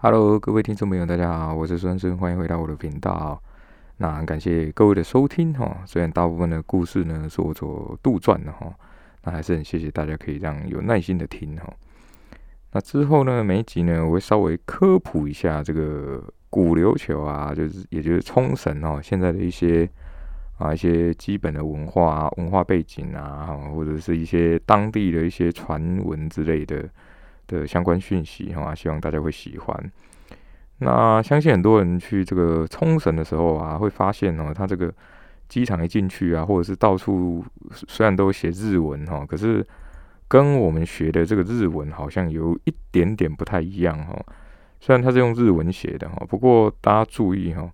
Hello，各位听众朋友，大家好，我是孙孙，欢迎回到我的频道。那感谢各位的收听哈，虽然大部分的故事呢是我所杜撰的哈，那还是很谢谢大家可以这样有耐心的听哈。那之后呢，每一集呢，我会稍微科普一下这个古琉球啊，就是也就是冲绳哦，现在的一些啊一些基本的文化文化背景啊，或者是一些当地的一些传闻之类的。的相关讯息哈，希望大家会喜欢。那相信很多人去这个冲绳的时候啊，会发现哦，它这个机场一进去啊，或者是到处虽然都写日文哈，可是跟我们学的这个日文好像有一点点不太一样哈。虽然它是用日文写的哈，不过大家注意哈，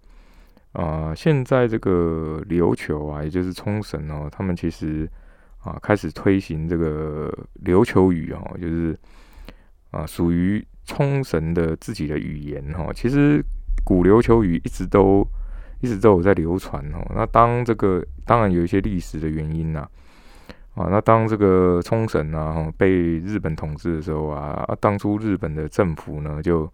啊，现在这个琉球啊，也就是冲绳哦，他们其实啊开始推行这个琉球语哦，就是。啊，属于冲绳的自己的语言哈。其实古琉球语一直都一直都有在流传哦。那当这个当然有一些历史的原因呐。啊，那当这个冲绳啊被日本统治的时候啊，当初日本的政府呢就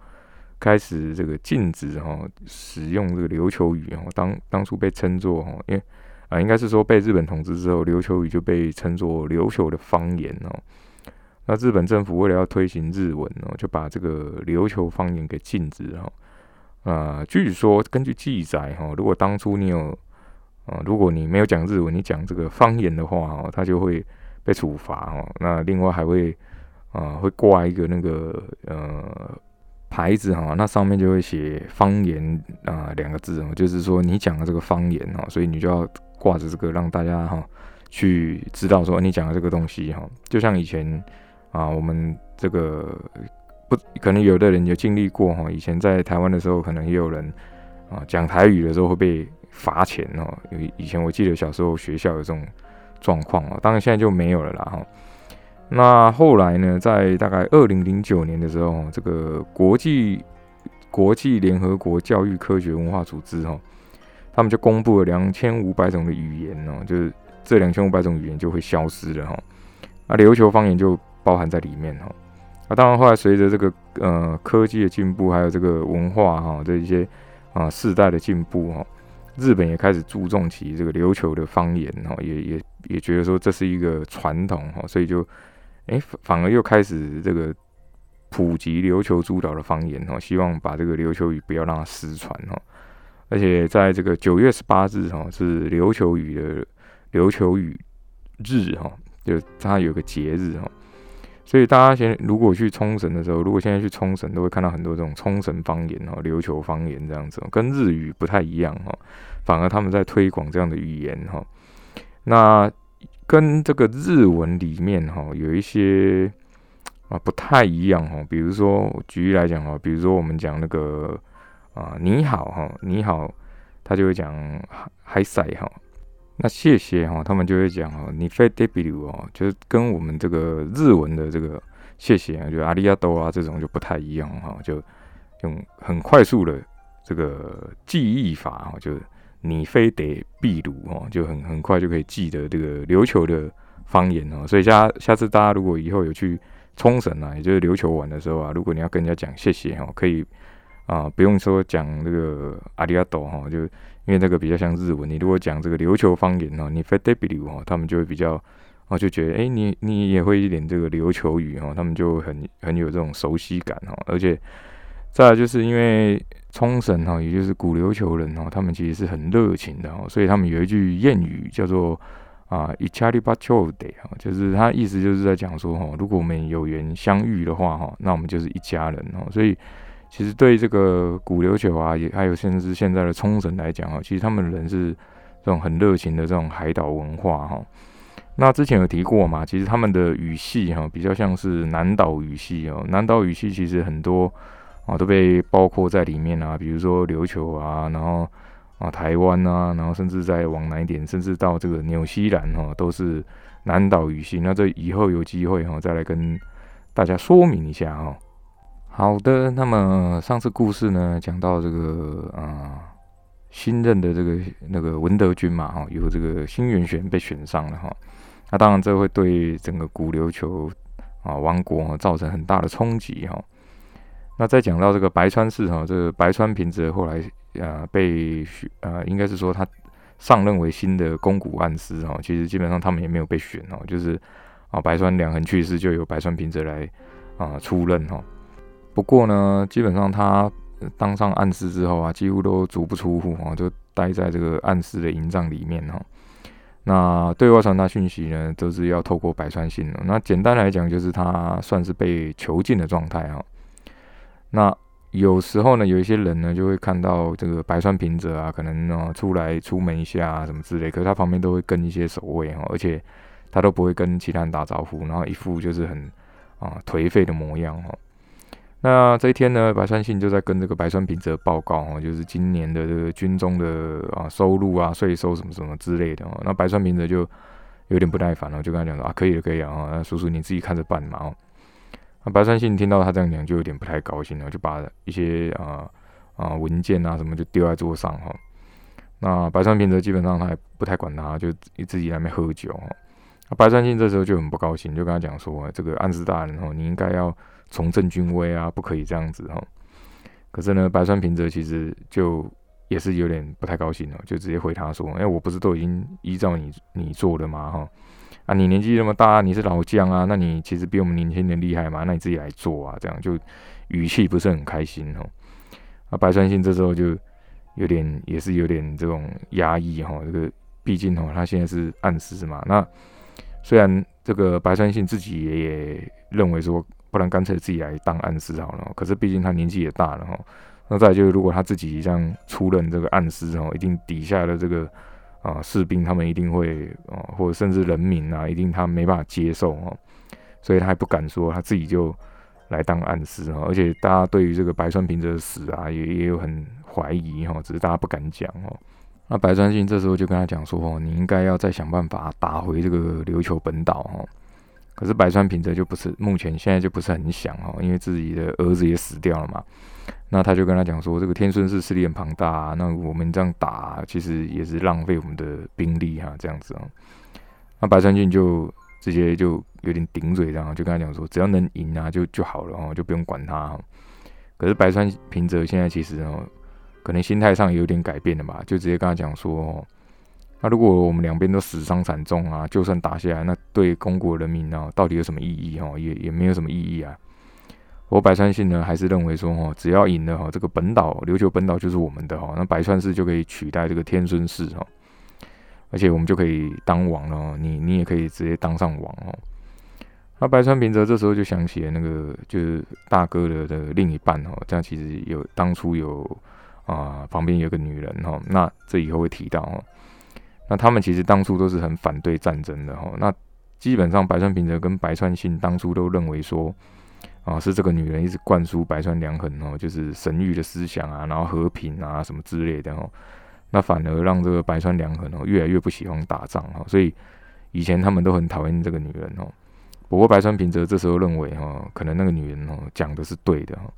开始这个禁止哈使用这个琉球语哦。当当初被称作哈，因为啊应该是说被日本统治之后，琉球语就被称作琉球的方言哦。那日本政府为了要推行日文哦，就把这个琉球方言给禁止哈。啊，据说根据记载哈，如果当初你有啊，如果你没有讲日文，你讲这个方言的话哦，他就会被处罚哦。那另外还会啊，会挂一个那个呃牌子哈，那上面就会写方言啊两个字哦，就是说你讲的这个方言哈，所以你就要挂着这个让大家哈去知道说你讲的这个东西哈，就像以前。啊，我们这个不可能有的人有经历过哈，以前在台湾的时候，可能也有人啊讲台语的时候会被罚钱哦。以以前我记得小时候学校有这种状况啊，当然现在就没有了啦哈。那后来呢，在大概二零零九年的时候，这个国际国际联合国教育科学文化组织哈，他们就公布了两千五百种的语言哦，就是这两千五百种语言就会消失了哈。那琉球方言就包含在里面哈，啊，当然后来随着这个呃科技的进步，还有这个文化哈这一些啊世代的进步哈，日本也开始注重起这个琉球的方言哈，也也也觉得说这是一个传统哈，所以就哎反而又开始这个普及琉球诸岛的方言哈，希望把这个琉球语不要让它失传哈，而且在这个九月十八日哈是琉球语的琉球语日哈，就它有个节日哈。所以大家现如果去冲绳的时候，如果现在去冲绳，都会看到很多这种冲绳方言哦、琉球方言这样子，跟日语不太一样哈，反而他们在推广这样的语言哈。那跟这个日文里面哈有一些啊不太一样哈，比如说举例来讲哈，比如说我们讲那个啊你好哈，你好，他就会讲嗨塞哈。那谢谢哈，他们就会讲哈，你非得比如哦，就是跟我们这个日文的这个谢谢啊，就阿里亚多啊这种就不太一样哈，就用很快速的这个记忆法哈，就你非得必如哦，就很很快就可以记得这个琉球的方言哦。所以下下次大家如果以后有去冲绳啊，也就是琉球玩的时候啊，如果你要跟人家讲谢谢哈，可以啊，不用说讲这个阿里亚多哈，就。因为那个比较像日文，你如果讲这个琉球方言哦，你 f a w 哦，他们就会比较哦，就觉得哎，你你也会一点这个琉球语哦，他们就很很有这种熟悉感哦。而且再来就是因为冲绳哈，也就是古琉球人哦，他们其实是很热情的哦，所以他们有一句谚语叫做啊，一家里八秋得哈，就是他意思就是在讲说哈，如果我们有缘相遇的话哈，那我们就是一家人哦，所以。其实对这个古琉球啊，也还有甚至现在的冲绳来讲啊，其实他们人是这种很热情的这种海岛文化哈。那之前有提过嘛，其实他们的语系哈比较像是南岛语系哦。南岛语系其实很多啊都被包括在里面啊，比如说琉球啊，然后啊台湾啊，然后甚至再往南一点，甚至到这个纽西兰哈，都是南岛语系。那这以后有机会哈，再来跟大家说明一下哈。好的，那么上次故事呢，讲到这个啊，新任的这个那个文德军嘛，哈，有这个新元玄被选上了哈，那当然这会对整个古琉球啊王国造成很大的冲击哈。那再讲到这个白川氏哈，这个白川平则后来呃被呃应该是说他上任为新的宫古暗司哈，其实基本上他们也没有被选哦，就是啊白川良衡去世就由白川平则来啊出任哈。不过呢，基本上他当上暗司之后啊，几乎都足不出户啊，就待在这个暗司的营帐里面哈。那对外传达讯息呢，都是要透过白川信的。那简单来讲，就是他算是被囚禁的状态啊。那有时候呢，有一些人呢，就会看到这个白川平泽啊，可能呢出来出门一下啊什么之类，可是他旁边都会跟一些守卫哈，而且他都不会跟其他人打招呼，然后一副就是很啊颓废的模样哈。那这一天呢，白川信就在跟这个白川平泽报告哈，就是今年的这个军中的啊收入啊税收什么什么之类的哦。那白川平泽就有点不耐烦了，就跟他讲说啊，可以了，可以了啊，那叔叔你自己看着办嘛哦。那白川信听到他这样讲，就有点不太高兴了，就把一些啊啊文件啊什么就丢在桌上哈。那白川平则基本上他也不太管他，就自己在那边喝酒哦。那白川信这时候就很不高兴，就跟他讲说，这个安师大人哦，你应该要重振军威啊，不可以这样子哈。可是呢，白川平则其实就也是有点不太高兴了，就直接回他说，哎，我不是都已经依照你你做的吗哈？啊，你年纪那么大，你是老将啊，那你其实比我们年轻人厉害嘛，那你自己来做啊，这样就语气不是很开心哦。啊，白川信这时候就有点也是有点这种压抑哈，这个毕竟哦，他现在是暗司嘛。那虽然这个白川信自己也认为说，不然干脆自己来当暗司好了，可是毕竟他年纪也大了哈。那再就是如果他自己这样出任这个暗司哦，一定底下的这个。啊，士兵他们一定会啊，或者甚至人民啊，一定他没办法接受哦，所以他还不敢说他自己就来当暗司哦，而且大家对于这个白川平则的死啊，也也有很怀疑哈，只是大家不敢讲哦。那白川信这时候就跟他讲说哦，你应该要再想办法打回这个琉球本岛哈。可是白川平则就不是目前现在就不是很想哦，因为自己的儿子也死掉了嘛。那他就跟他讲说，这个天孙氏势力很庞大，啊那我们这样打其实也是浪费我们的兵力哈，这样子啊。那白川俊就直接就有点顶嘴，然后就跟他讲说，只要能赢啊就就好了哦，就不用管他。可是白川平泽现在其实哦，可能心态上有点改变了吧，就直接跟他讲说，那如果我们两边都死伤惨重啊，就算打下来，那对公国人民呢，到底有什么意义哈？也也没有什么意义啊。我百川信呢，还是认为说，哈，只要赢了哈，这个本岛琉球本岛就是我们的哈，那百川氏就可以取代这个天孙氏哈，而且我们就可以当王了，你你也可以直接当上王哦。那白川平则这时候就想起了那个就是大哥的的另一半哦，这样其实有当初有啊旁边有个女人哈，那这以后会提到哦。那他们其实当初都是很反对战争的哈，那基本上白川平则跟白川信当初都认为说。啊，是这个女人一直灌输白川良衡哦，就是神域的思想啊，然后和平啊什么之类的哦，那反而让这个白川良衡哦越来越不喜欢打仗哈，所以以前他们都很讨厌这个女人哦。不过白川平则这时候认为哈，可能那个女人哦讲的是对的哈。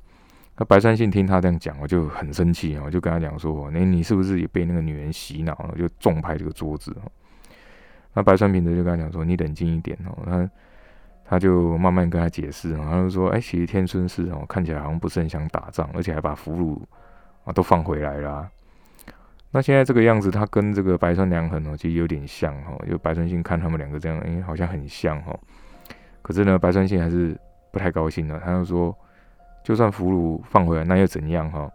那白川信听他这样讲，我就很生气哦，就跟他讲说，那你是不是也被那个女人洗脑了？就重拍这个桌子哦。那白川平则就跟他讲说，你冷静一点哦，他。他就慢慢跟他解释，然后就说：“哎，其实天孙氏哦，看起来好像不是很想打仗，而且还把俘虏啊都放回来了。那现在这个样子，他跟这个白川良衡哦，其实有点像哦。就白川信看他们两个这样，哎，好像很像哦。可是呢，白川信还是不太高兴的。他就说：就算俘虏放回来，那又怎样哈？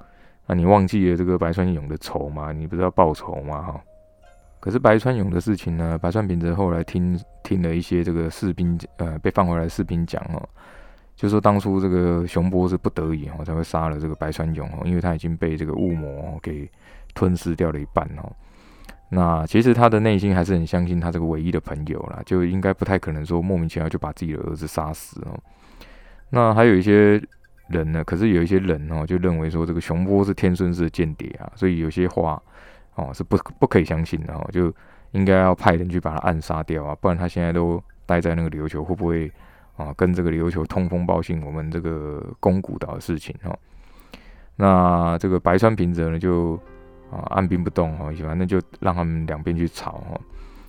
那你忘记了这个白川勇的仇吗？你不是要报仇吗？哈。”可是白川勇的事情呢？白川平则后来听听了一些这个士兵呃被放回来的士兵讲哦，就说当初这个熊波是不得已哦才会杀了这个白川勇哦，因为他已经被这个雾魔给吞噬掉了一半哦。那其实他的内心还是很相信他这个唯一的朋友啦，就应该不太可能说莫名其妙就把自己的儿子杀死哦。那还有一些人呢，可是有一些人哦就认为说这个熊波是天孙氏间谍啊，所以有些话。哦，是不不可以相信的哦，就应该要派人去把他暗杀掉啊，不然他现在都待在那个琉球，会不会啊跟这个琉球通风报信我们这个宫古岛的事情哦？那这个白川平则呢，就啊按兵不动哈，反正就让他们两边去吵哈。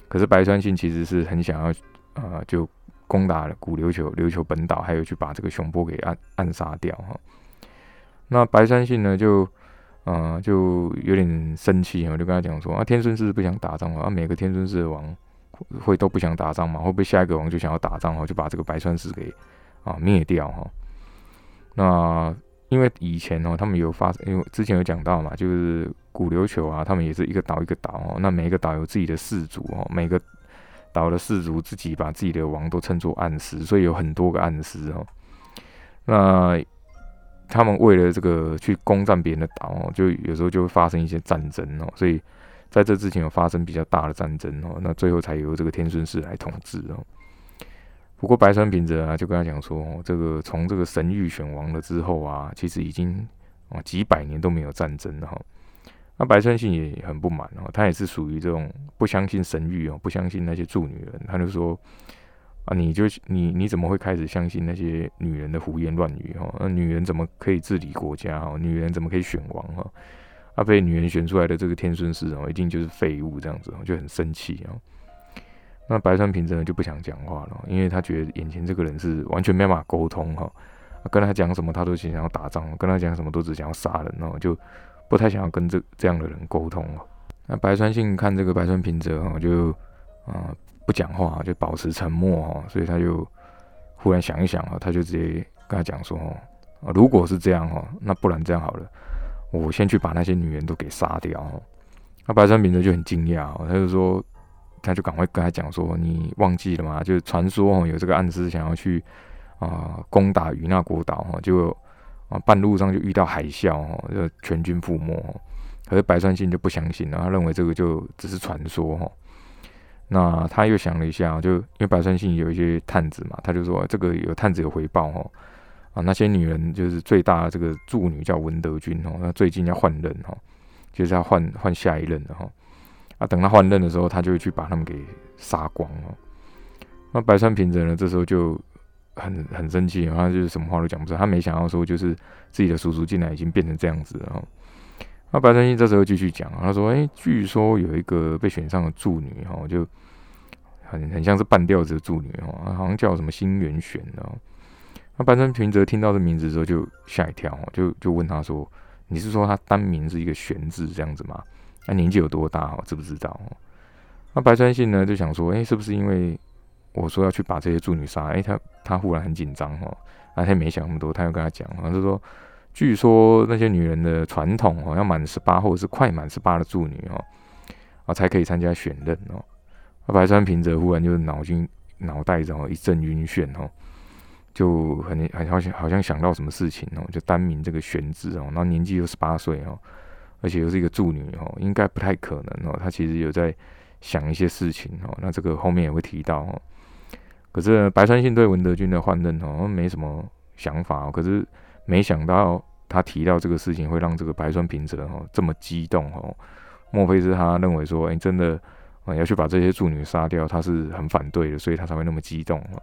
可是白川信其实是很想要啊，就攻打古琉球琉球本岛，还有去把这个熊波给暗暗杀掉哈。那白川信呢，就嗯就有点生气啊，就跟他讲说啊，天孙氏不想打仗啊，每个天孙氏的王会都不想打仗嘛，会不会下一个王就想要打仗哦，就把这个白川氏给啊灭掉哈？那因为以前哦，他们有发，因为之前有讲到嘛，就是古琉球啊，他们也是一个岛一个岛哦，那每一个岛有自己的氏族哦，每个岛的氏族自己把自己的王都称作暗司，所以有很多个暗司哦。那他们为了这个去攻占别人的岛哦，就有时候就会发生一些战争哦，所以在这之前有发生比较大的战争哦，那最后才由这个天孙氏来统治哦。不过白川平则啊，就跟他讲说，这个从这个神域选王了之后啊，其实已经啊几百年都没有战争了哈。那白川信也很不满哦，他也是属于这种不相信神域哦，不相信那些助女人，他就说啊，你就你你怎么会开始相信那些女人的胡言乱语哈？那女人怎么可以治理国家哈？女人怎么可以选王哈？啊，被女人选出来的这个天孙氏哦，一定就是废物这样子哦，就很生气哦。那白川平真的就不想讲话了，因为他觉得眼前这个人是完全没办法沟通哈，跟他讲什么他都只想要打仗，跟他讲什么都只想要杀人哦，就不太想要跟这这样的人沟通了。那白川信看这个白川平泽哈，就啊不讲话，就保持沉默哈，所以他就忽然想一想啊，他就直接跟他讲说哦，如果是这样哈，那不然这样好了，我先去把那些女人都给杀掉。那白川平泽就很惊讶，他就说。他就赶快跟他讲说：“你忘记了吗？就是传说哦，有这个暗司想要去啊攻打与那国岛哈，就啊半路上就遇到海啸哈，就全军覆没。可是白川信就不相信了，他认为这个就只是传说哈。那他又想了一下，就因为白川信有一些探子嘛，他就说这个有探子有回报哈啊，那些女人就是最大的这个助女叫文德君哦，那最近要换任哈，就是要换换下一任的哈。”啊，等他换任的时候，他就会去把他们给杀光了。那白川平则呢，这时候就很很生气，然后就是什么话都讲不出。他没想到说，就是自己的叔叔竟然已经变成这样子了。那白川信这时候继续讲，他说：“哎，据说有一个被选上的助女，哈，就很很像是半吊子的助女，哈，好像叫什么新元玄的。”那白川平则听到这名字之后就吓一跳，就就问他说：“你是说他单名是一个玄字这样子吗？”那年纪有多大？哈，知不知道？那白川信呢，就想说，哎，是不是因为我说要去把这些助女杀？哎，他他忽然很紧张，哈，那他没想那么多，他又跟他讲，好像是说，据说那些女人的传统，哦，要满十八或者是快满十八的助女，哦，啊，才可以参加选任，哦。白川平则忽然就是脑筋脑袋然后一阵晕眩，哦，就很很好像好像想到什么事情，哦，就单名这个玄字，哦，然后年纪又十八岁，哦。而且又是一个助女哦，应该不太可能哦。他其实有在想一些事情哦，那这个后面也会提到哦。可是白川信对文德军的换任哦，没什么想法。可是没想到他提到这个事情会让这个白川平泽哦这么激动哦。莫非是他认为说，哎，真的啊要去把这些助女杀掉，他是很反对的，所以他才会那么激动哦。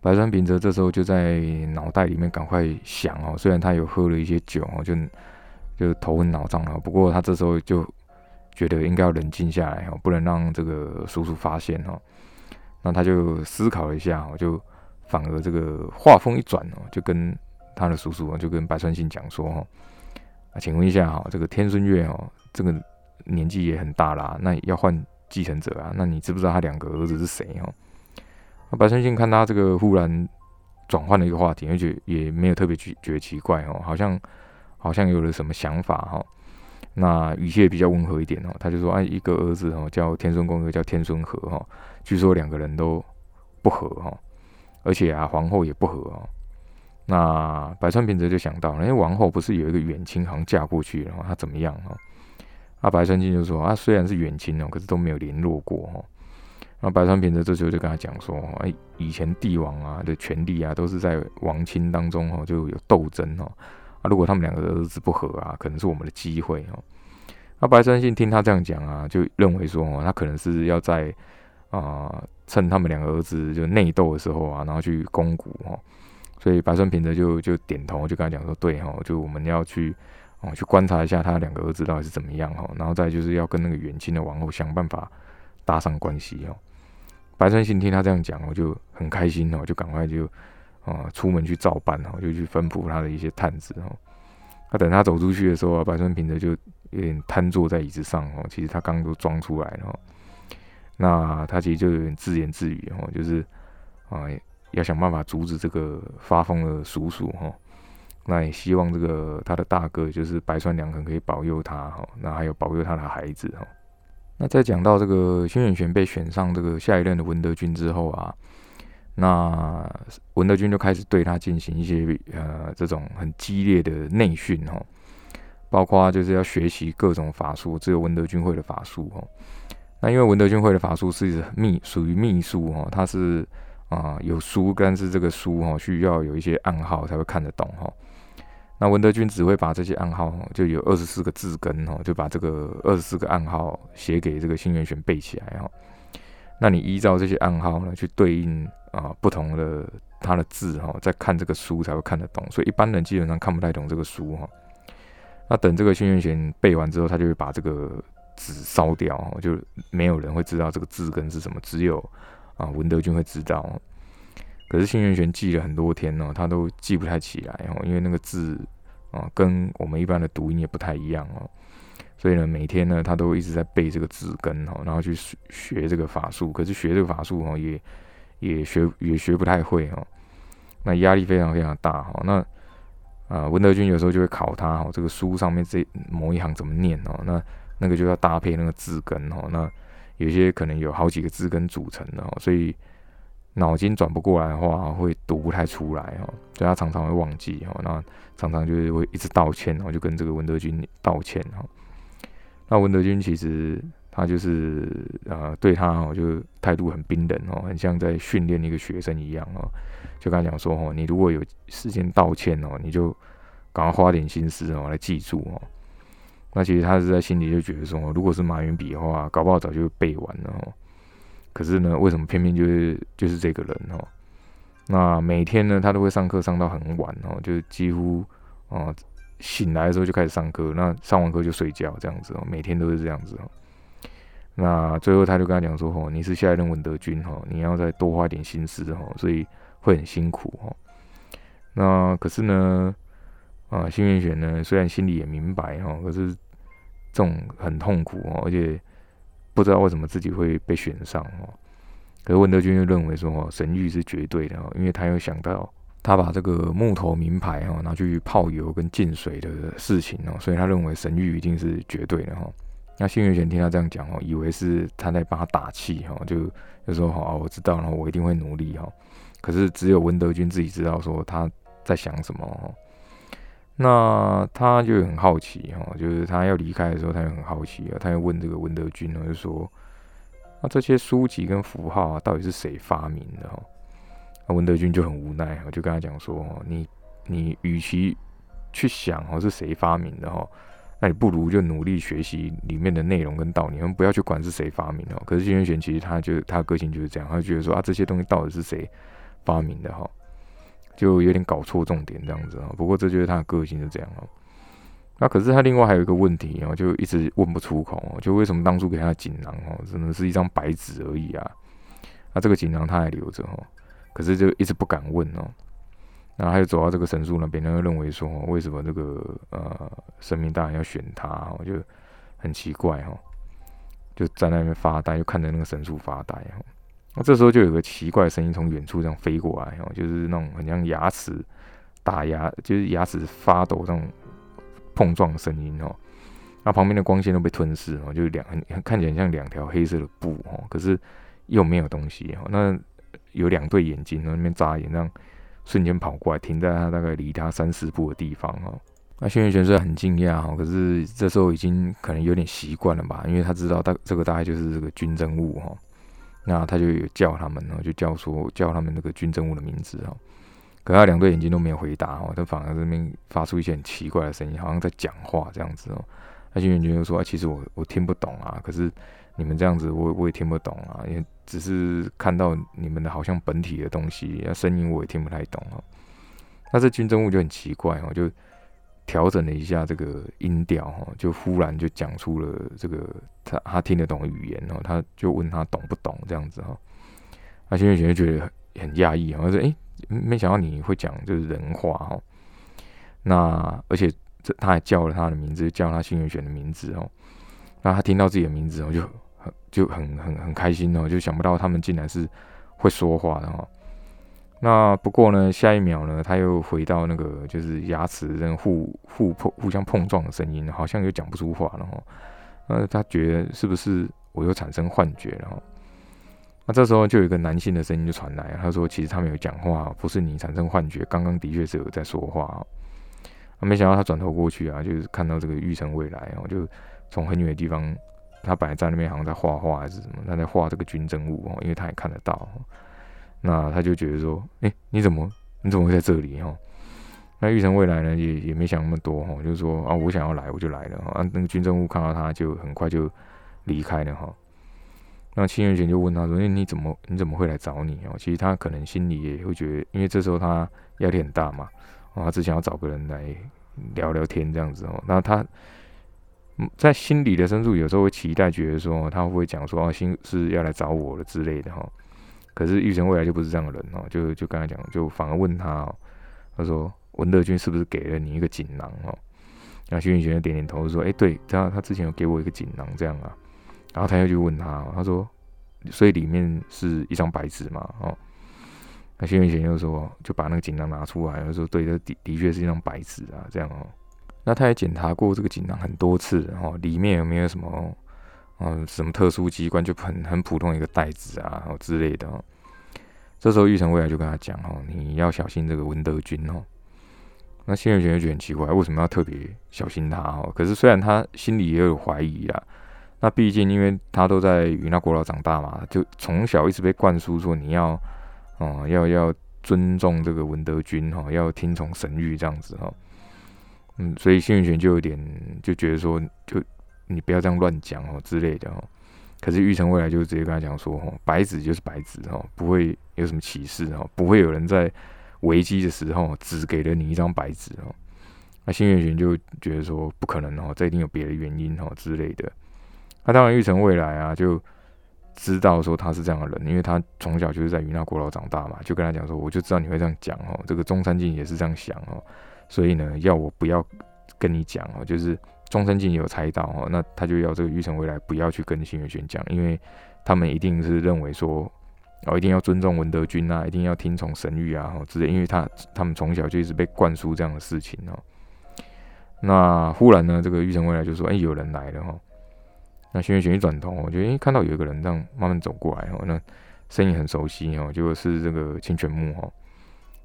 白川平泽这时候就在脑袋里面赶快想哦，虽然他有喝了一些酒哦，就。就头昏脑胀了，不过他这时候就觉得应该要冷静下来哦，不能让这个叔叔发现哦。那他就思考了一下，我就反而这个话锋一转哦，就跟他的叔叔就跟白川信讲说哈，啊，请问一下哈，这个天孙月哦，这个年纪也很大啦，那要换继承者啊，那你知不知道他两个儿子是谁哦？那白川信看他这个忽然转换了一个话题，而且也没有特别觉觉得奇怪哦，好像。好像有了什么想法哈，那语气也比较温和一点哦。他就说：“哎，一个儿子哦叫天孙公，一个叫天孙和哈。据说两个人都不和哈，而且啊皇后也不和哦。那百川平则就想到，了，因为王后不是有一个远亲好像嫁过去，然后她怎么样哈？啊，白川信就说：啊，虽然是远亲哦，可是都没有联络过哈。然后白川平则这时候就跟他讲说：哎，以前帝王啊的权力啊，都是在王亲当中哈就有斗争哦。”啊，如果他们两个儿子不和啊，可能是我们的机会哦。那白川信听他这样讲啊，就认为说哦，他可能是要在啊趁他们两个儿子就内斗的时候啊，然后去攻谷哦。所以白川平则就就点头，就跟他讲说，对哈，就我们要去哦去观察一下他两个儿子到底是怎么样哈，然后再就是要跟那个远亲的王后想办法搭上关系哦。白川信听他这样讲，我就很开心哦，就赶快就。啊，出门去照办哈，就去吩咐他的一些探子哈。那等他走出去的时候啊，白川平则就有点瘫坐在椅子上哦。其实他刚刚都装出来了，那他其实就有点自言自语哦，就是啊，要想办法阻止这个发疯的叔叔哈。那也希望这个他的大哥就是白川良衡可以保佑他哈，那还有保佑他的孩子哈。那在讲到这个新远玄被选上这个下一任的文德军之后啊，那文德军就开始对他进行一些呃这种很激烈的内训哈，包括就是要学习各种法术，只有文德军会的法术哈。那因为文德军会的法术是秘属于秘术哈，它是啊有书，但是这个书哈需要有一些暗号才会看得懂哈。那文德军只会把这些暗号，就有二十四个字根哦，就把这个二十四个暗号写给这个新元玄背起来哈。那你依照这些暗号呢，去对应啊不同的他的字哈，在看这个书才会看得懂。所以一般人基本上看不太懂这个书哈。那等这个新元玄背完之后，他就会把这个纸烧掉，就没有人会知道这个字根是什么，只有啊文德军会知道。可是新元玄记了很多天哦，他都记不太起来哦，因为那个字啊，跟我们一般的读音也不太一样哦，所以呢，每天呢，他都一直在背这个字根哦，然后去学这个法术。可是学这个法术哦，也也学也学不太会哦，那压力非常非常大哈。那啊，文德军有时候就会考他哦，这个书上面这某一行怎么念哦？那那个就要搭配那个字根哦。那有些可能有好几个字根组成的哦，所以。脑筋转不过来的话，会读不太出来哦，所以他常常会忘记哦，那常常就是会一直道歉，然后就跟这个文德军道歉哈。那文德军其实他就是呃对他哦就态度很冰冷哦，很像在训练一个学生一样哦，就跟他讲说哦，你如果有时间道歉哦，你就赶快花点心思哦来记住哦。那其实他是在心里就觉得说，如果是马云笔的话，搞不好早就背完了哦。可是呢，为什么偏偏就是就是这个人哦？那每天呢，他都会上课上到很晚哦，就几乎哦醒来的时候就开始上课，那上完课就睡觉这样子哦，每天都是这样子哦。那最后他就跟他讲说：“哦，你是下一任文德军哦，你要再多花点心思哦，所以会很辛苦哦。”那可是呢，啊，新元选呢，虽然心里也明白哈，可是这种很痛苦哦，而且。不知道为什么自己会被选上哦，可是文德军又认为说哦，神谕是绝对的哦，因为他有想到他把这个木头名牌哦拿去泡油跟进水的事情哦，所以他认为神谕一定是绝对的哈。那幸运玄听他这样讲哦，以为是他在帮他打气哈，就就说好，我知道了，我一定会努力哈。可是只有文德军自己知道说他在想什么。那他就很好奇哈，就是他要离开的时候，他就很好奇啊，他就问这个文德军呢，就说：“那这些书籍跟符号啊，到底是谁发明的？”哈，那文德军就很无奈，我就跟他讲说：“你你与其去想哦是谁发明的哈，那你不如就努力学习里面的内容跟道理，你们不要去管是谁发明的。”可是金元玄其实他就他个性就是这样，他就觉得说啊这些东西到底是谁发明的哈。就有点搞错重点这样子啊，不过这就是他的个性是这样哦。那可是他另外还有一个问题哦，就一直问不出口哦，就为什么当初给他的锦囊哦，真的是一张白纸而已啊？那这个锦囊他还留着哦，可是就一直不敢问哦。然后他就走到这个神树那边，他就认为说，为什么这个呃神明大人要选他我，就很奇怪哈，就在那边发呆，就看着那个神树发呆。那这时候就有个奇怪的声音从远处这样飞过来哦，就是那种很像牙齿打牙，就是牙齿发抖那种碰撞声音哦。那旁边的光线都被吞噬哦，就两很看起来像两条黑色的布哦，可是又没有东西哦。那有两对眼睛在那边眨眼，这样瞬间跑过来，停在他大概离他三四步的地方哦。那轩辕玄是很惊讶哈，可是这时候已经可能有点习惯了吧，因为他知道大这个大概就是这个军政物哈。那他就有叫他们哦，就叫说叫他们那个军政务的名字哦。可他两对眼睛都没有回答哦，他反而这边发出一些很奇怪的声音，好像在讲话这样子哦。那军员就说：“其实我我听不懂啊，可是你们这样子我我也听不懂啊，因为只是看到你们的好像本体的东西，那声音我也听不太懂哦。那这军政务就很奇怪哦，就。调整了一下这个音调哈，就忽然就讲出了这个他他听得懂的语言哦，他就问他懂不懂这样子哈。那新月玄就觉得很很讶异哈，说诶，没想到你会讲就是人话哈。那而且他还叫了他的名字，叫他新元玄的名字哦。那他听到自己的名字哦，就很就很很很开心哦，就想不到他们竟然是会说话的哈。那不过呢，下一秒呢，他又回到那个就是牙齿跟互互碰、互相碰撞的声音，好像又讲不出话了哈。那他觉得是不是我又产生幻觉了哈？那这时候就有一个男性的声音就传来，他说：“其实他没有讲话，不是你产生幻觉，刚刚的确是有在说话。”啊，没想到他转头过去啊，就是看到这个玉成未来哦，就从很远的地方，他本来在那边好像在画画还是什么，他在画这个军政物哦，因为他也看得到。那他就觉得说，哎，你怎么你怎么会在这里哈？那玉成未来呢，也也没想那么多哈，就是说啊，我想要来我就来了。啊，那个军政务看到他就很快就离开了哈。那清源玄就问他说，哎，你怎么你怎么会来找你哦？其实他可能心里也会觉得，因为这时候他压力很大嘛，他只想要找个人来聊聊天这样子哦。那他在心里的深处有时候会期待，觉得说他会不会讲说，啊，心是要来找我了之类的哈。可是玉成未来就不是这样的人哦，就就刚才讲，就反而问他哦，他说文德军是不是给了你一个锦囊哦？那徐云玄就点点头说，哎，对，他他之前有给我一个锦囊这样啊。然后他又去问他，他说，所以里面是一张白纸嘛？哦，那徐云玄又说，就把那个锦囊拿出来，他说，对，这的的确是一张白纸啊，这样哦。那他也检查过这个锦囊很多次，哦，里面有没有什么？嗯，什么特殊机关就很很普通一个袋子啊，哦之类的。这时候玉成未来就跟他讲哦，你要小心这个文德军哦。那新月玄就觉得很奇怪，为什么要特别小心他哦？可是虽然他心里也有怀疑啦，那毕竟因为他都在与那国老长大嘛，就从小一直被灌输说你要哦要要尊重这个文德军哈，要听从神谕这样子哈。嗯，所以新月玄就有点就觉得说就。你不要这样乱讲哦之类的哦。可是玉成未来就直接跟他讲说哦，白纸就是白纸哦，不会有什么歧视哦，不会有人在危机的时候只给了你一张白纸哦。那新月玄就觉得说不可能哦，这一定有别的原因哦之类的。那当然玉成未来啊就知道说他是这样的人，因为他从小就是在云那国老长大嘛，就跟他讲说我就知道你会这样讲哦，这个中山靖也是这样想哦，所以呢要我不要跟你讲哦，就是。中山靖有猜到哦，那他就要这个玉成未来不要去跟新月轩讲，因为他们一定是认为说，哦，一定要尊重文德军啊，一定要听从神谕啊，之类，因为他他们从小就一直被灌输这样的事情哦。那忽然呢，这个玉成未来就说：“哎，有人来了哈。”那新元玄一转头，我觉得哎，看到有一个人这样慢慢走过来哦，那声音很熟悉哦，结果是这个清泉木哈。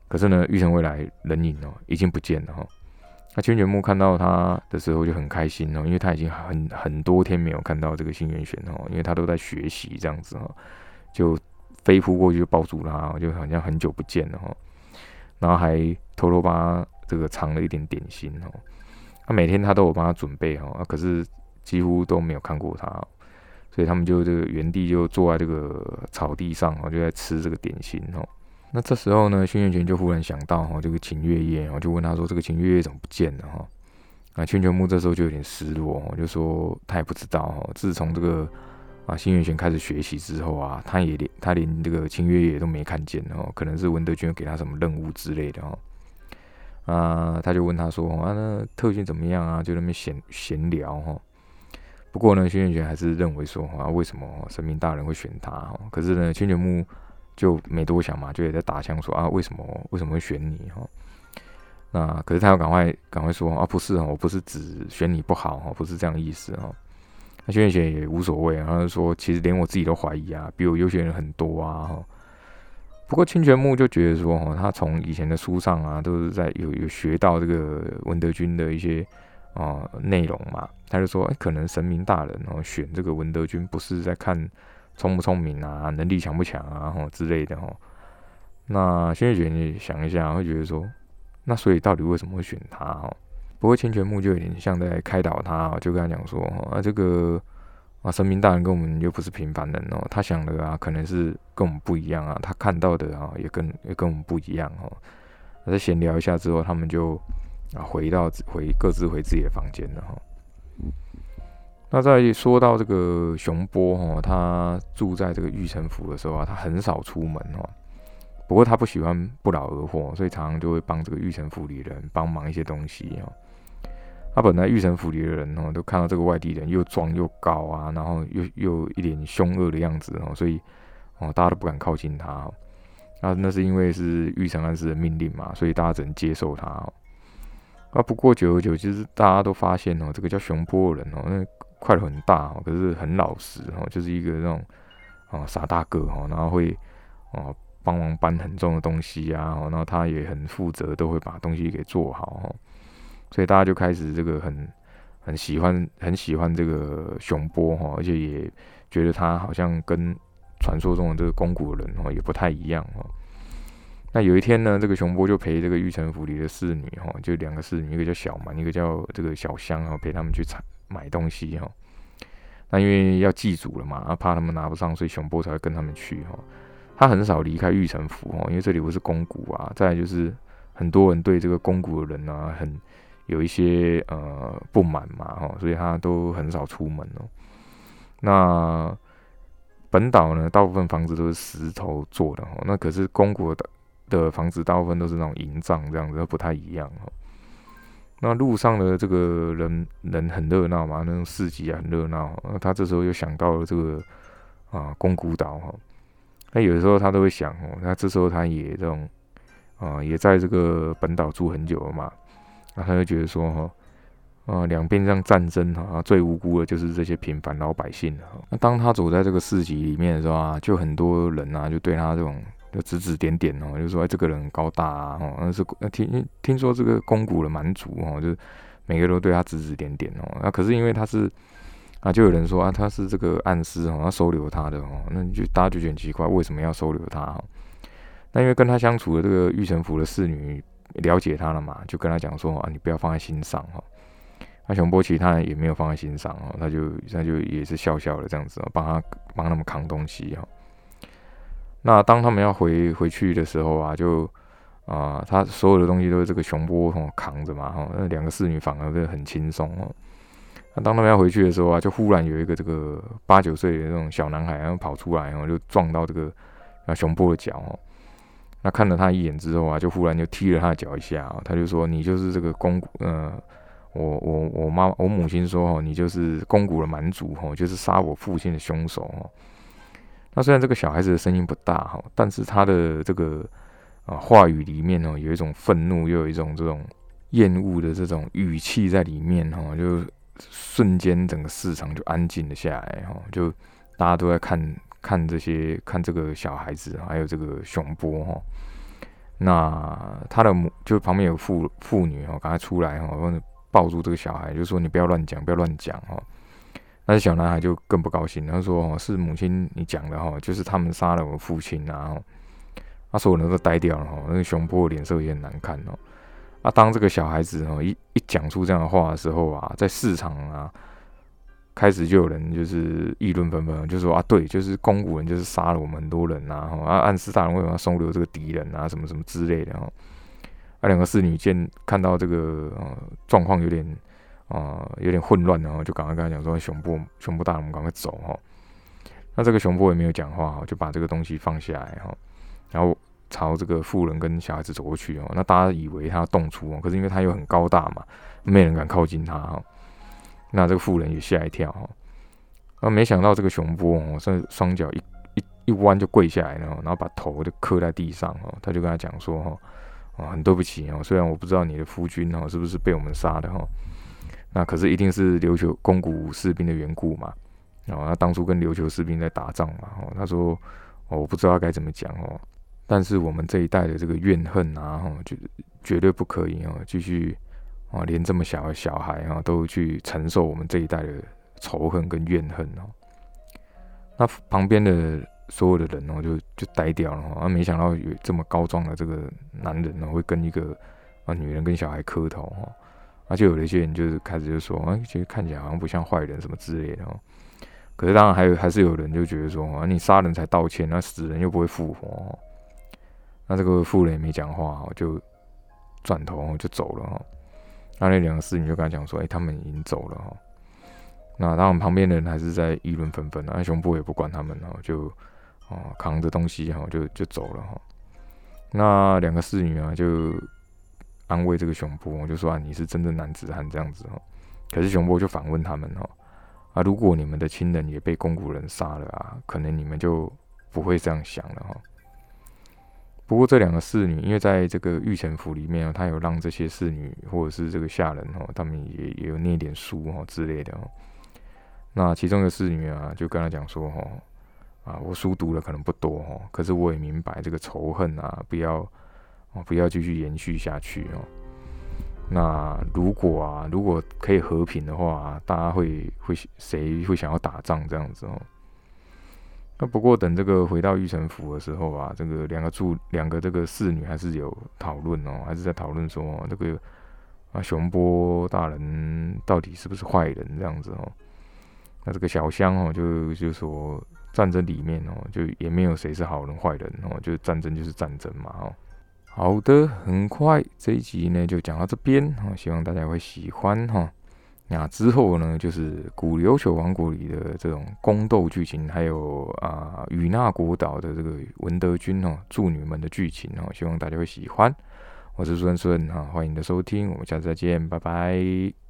可是呢，玉成未来人影哦已经不见了哈。那千泉木看到他的时候就很开心哦，因为他已经很很多天没有看到这个新元玄哦，因为他都在学习这样子哈，就飞扑过去就抱住他，就好像很久不见了哈，然后还偷偷帮他这个藏了一点点心哦，他每天他都有帮他准备哈，可是几乎都没有看过他，所以他们就这个原地就坐在这个草地上哦，就在吃这个点心哦。那这时候呢，轩辕玄就忽然想到哈，这个秦月夜，然后就问他说：“这个秦月夜怎么不见了？”哈，啊，千泉木这时候就有点失落，就说他也不知道哈。自从这个啊，新月泉开始学习之后啊，他也连他连这个秦月夜都没看见哦，可能是文德军给他什么任务之类的哈。啊，他就问他说：“啊，那特训怎么样啊？”就那边闲闲聊哈。不过呢，轩辕玄还是认为说啊，为什么神明大人会选他？哈，可是呢，千泉木。就没多想嘛，就也在打枪说啊，为什么为什么会选你哈？那可是他要赶快赶快说啊，不是啊，我不是只选你不好哈，不是这样意思哈。那轩辕玄也无所谓，然后说其实连我自己都怀疑啊，比我优秀人很多啊。不过清泉木就觉得说哦，他从以前的书上啊，都是在有有学到这个文德军的一些哦内容嘛，他就说哎，可能神明大人哦选这个文德军不是在看。聪不聪明啊，能力强不强啊，吼之类的吼。那轩辕玄你想一下，会觉得说，那所以到底为什么会选他？哦，不过千泉木就有点像在开导他，就跟他讲说，啊这个啊神明大人跟我们又不是平凡人哦，他想的啊可能是跟我们不一样啊，他看到的啊也跟也跟我们不一样哦。那在闲聊一下之后，他们就啊回到回各自回自己的房间了哈。那在说到这个熊波哈，他住在这个玉城府的时候啊，他很少出门哦。不过他不喜欢不劳而获，所以常常就会帮这个玉城府里人帮忙一些东西哦。他本来玉城府里的人哦，都看到这个外地人又壮又高啊，然后又又一脸凶恶的样子哦，所以哦，大家都不敢靠近他。那那是因为是玉城安师的命令嘛，所以大家只能接受他。啊，不过久而久之，大家都发现哦，这个叫熊波的人哦，那块头很大哦，可是很老实哦，就是一个那种哦傻大个哦，然后会哦帮忙搬很重的东西啊，然后他也很负责，都会把东西给做好哦。所以大家就开始这个很很喜欢很喜欢这个熊波哈，而且也觉得他好像跟传说中的这个公古人哦也不太一样哦。那有一天呢，这个熊波就陪这个玉城府里的侍女哈，就两个侍女，一个叫小蛮，一个叫这个小香啊，陪他们去采买东西哈。那因为要祭祖了嘛，怕他们拿不上，所以熊波才会跟他们去哈。他很少离开玉城府哦，因为这里不是公谷啊。再来就是很多人对这个公谷的人呢很。有一些呃不满嘛，哈，所以他都很少出门哦。那本岛呢，大部分房子都是石头做的，哈，那可是公国的的房子大部分都是那种营帐这样子，不太一样哈。那路上的这个人人很热闹嘛，那种市集啊很热闹。他这时候又想到了这个啊宫古岛哈，那有的时候他都会想哦，那这时候他也这种啊也在这个本岛住很久了嘛。那他就觉得说哈，啊，两边这样战争哈，最无辜的就是这些平凡老百姓。那当他走在这个市集里面的时候啊，就很多人啊，就对他这种就指指点点哦，就说哎这个人很高大啊，哦，那是听听说这个公古的蛮族哦，就是每个都对他指指点点哦。那可是因为他是啊，就有人说啊，他是这个暗司哦，要收留他的哦，那你就大家就觉得很奇怪，为什么要收留他？哈，那因为跟他相处的这个玉城府的侍女。了解他了嘛，就跟他讲说啊，你不要放在心上哈。那熊波其他人也没有放在心上哦，他就他就也是笑笑的这样子哦，帮他帮他们扛东西哈。那当他们要回回去的时候啊，就啊，他所有的东西都是这个熊波哈扛着嘛哈。那两个侍女反而是很轻松哦。那当他们要回去的时候啊，就忽然有一个这个八九岁的那种小男孩然后跑出来，然后就撞到这个啊熊波的脚哦。那看了他一眼之后啊，就忽然就踢了他的脚一下，他就说：“你就是这个公，呃，我我我妈我母亲说哦，你就是公古的蛮族哦，就是杀我父亲的凶手哦。”那虽然这个小孩子的声音不大哈，但是他的这个啊话语里面呢，有一种愤怒，又有一种这种厌恶的这种语气在里面哈，就瞬间整个市场就安静了下来哈，就大家都在看。看这些，看这个小孩子，还有这个熊波哈，那他的母就旁边有妇妇女哈，赶快出来哈，抱住这个小孩，就说你不要乱讲，不要乱讲哈。那小男孩就更不高兴，他说哦，是母亲你讲的哈，就是他们杀了我父亲啊。那所有人都呆掉了哈，那个熊婆脸色也很难看哦。啊，当这个小孩子哈一一讲出这样的话的时候啊，在市场啊。开始就有人就是议论纷纷，就说啊，对，就是公古人就是杀了我们很多人呐，啊，暗司大人为什么要收留这个敌人啊，什么什么之类的哈。啊，两个侍女见看到这个呃状况有点啊有点混乱，然后就赶快跟他讲说，熊波熊波大人，我们赶快走哈。那这个熊波也没有讲话，就把这个东西放下来哈，然后朝这个妇人跟小孩子走过去哦。那大家以为他动粗哦，可是因为他又很高大嘛，没人敢靠近他哈。那这个妇人也吓一跳哈，啊，没想到这个熊波哦，这双脚一一一弯就跪下来了，然后把头就磕在地上哦，他就跟他讲说哈，啊，很对不起哦，虽然我不知道你的夫君哦是不是被我们杀的哈，那可是一定是琉球公古士兵的缘故嘛，哦，他当初跟琉球士兵在打仗嘛，哦，他说，我不知道该怎么讲哦，但是我们这一代的这个怨恨啊，哈，就绝对不可以哦，继续。啊，连这么小的小孩啊，都去承受我们这一代的仇恨跟怨恨哦。那旁边的所有的人哦，就就呆掉了啊！没想到有这么高壮的这个男人呢，会跟一个啊女人跟小孩磕头哈。而且有一些人就是开始就说，啊，其实看起来好像不像坏人什么之类的哦。可是当然还有还是有人就觉得说，啊，你杀人才道歉，那死人又不会复活。那这个妇人也没讲话，就转头就走了哈。那那两个侍女就跟他讲说：“哎，他们已经走了哈。”那当然，旁边的人还是在议论纷纷。那熊布也不管他们哈，就哦扛着东西哈，就就走了哈。那两个侍女啊，就安慰这个熊波，就说啊，你是真正男子汉这样子哦。可是熊波就反问他们哦，啊，如果你们的亲人也被公古人杀了啊，可能你们就不会这样想了哈。不过这两个侍女，因为在这个御前府里面啊，他有让这些侍女或者是这个下人哦，他们也也有念点书哦之类的。那其中一个侍女啊，就跟他讲说哦，啊，我书读的可能不多哦，可是我也明白这个仇恨啊，不要哦，不要继续延续下去哦。那如果啊，如果可以和平的话，大家会会谁会想要打仗这样子哦？那不过等这个回到玉城府的时候啊，这个两个住两个这个侍女还是有讨论哦，还是在讨论说这个啊熊波大人到底是不是坏人这样子哦？那这个小香哦就就说战争里面哦就也没有谁是好人坏人哦，就战争就是战争嘛哦。好的，很快这一集呢就讲到这边哈，希望大家会喜欢哈。那之后呢，就是古琉球王国里的这种宫斗剧情，还有啊与那国岛的这个文德军哦助女们的剧情哦，希望大家会喜欢。我是孙顺哈，欢迎你的收听，我们下次再见，拜拜。